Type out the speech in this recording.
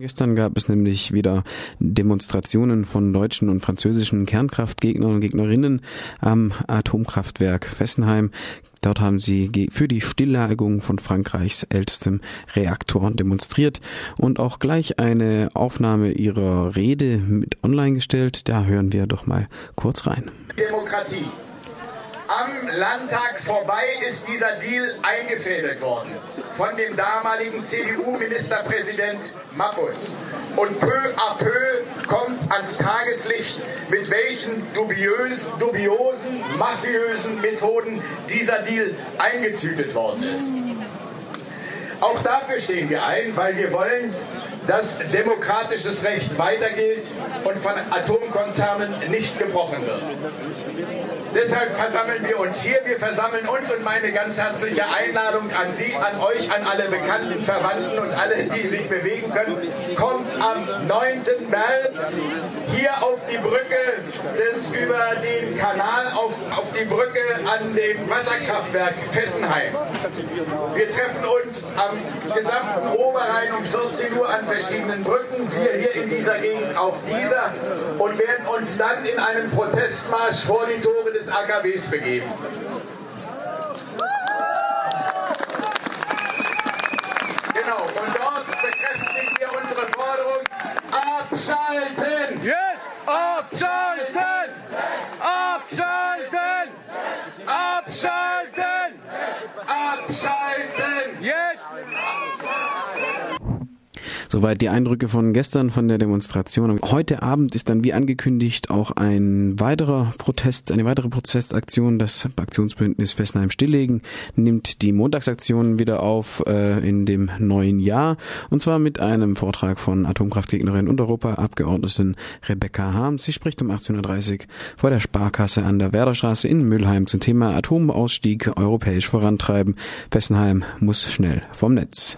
Gestern gab es nämlich wieder Demonstrationen von deutschen und französischen Kernkraftgegnern und Gegnerinnen am Atomkraftwerk Fessenheim. Dort haben sie für die Stilllegung von Frankreichs ältestem Reaktor demonstriert und auch gleich eine Aufnahme ihrer Rede mit online gestellt. Da hören wir doch mal kurz rein. Demokratie. Am Landtag vorbei ist dieser Deal eingefädelt worden von dem damaligen CDU-Ministerpräsident Mappus. Und peu à peu kommt ans Tageslicht, mit welchen dubiös, dubiosen, mafiösen Methoden dieser Deal eingetütet worden ist. Auch dafür stehen wir ein, weil wir wollen, dass demokratisches Recht weiter gilt und von Atomkonzernen nicht gebrochen wird. Deshalb versammeln wir uns hier. Wir versammeln uns und meine ganz herzliche Einladung an Sie, an euch, an alle Bekannten, Verwandten und alle, die sich bewegen können. Kommt am 9. März hier auf die Brücke des über den Kanal auf, die Brücke an dem Wasserkraftwerk Fessenheim. Wir treffen uns am gesamten Oberrhein um 14 Uhr an verschiedenen Brücken, wir hier in dieser Gegend auf dieser und werden uns dann in einen Protestmarsch vor die Tore des AKWs begeben. Genau, und dort bekräftigen wir unsere Forderung, abschalten! Jetzt! Abschalten! Abschalten! Jetzt! Soweit die Eindrücke von gestern von der Demonstration. Heute Abend ist dann wie angekündigt auch ein weiterer Protest, eine weitere Protestaktion. Das Aktionsbündnis Fessenheim Stilllegen nimmt die Montagsaktion wieder auf äh, in dem neuen Jahr. Und zwar mit einem Vortrag von Atomkraftgegnerin und Europaabgeordneten Rebecca Harms. Sie spricht um 18.30 Uhr vor der Sparkasse an der Werderstraße in Mülheim zum Thema Atomausstieg europäisch vorantreiben. Fessenheim muss schnell vom Netz.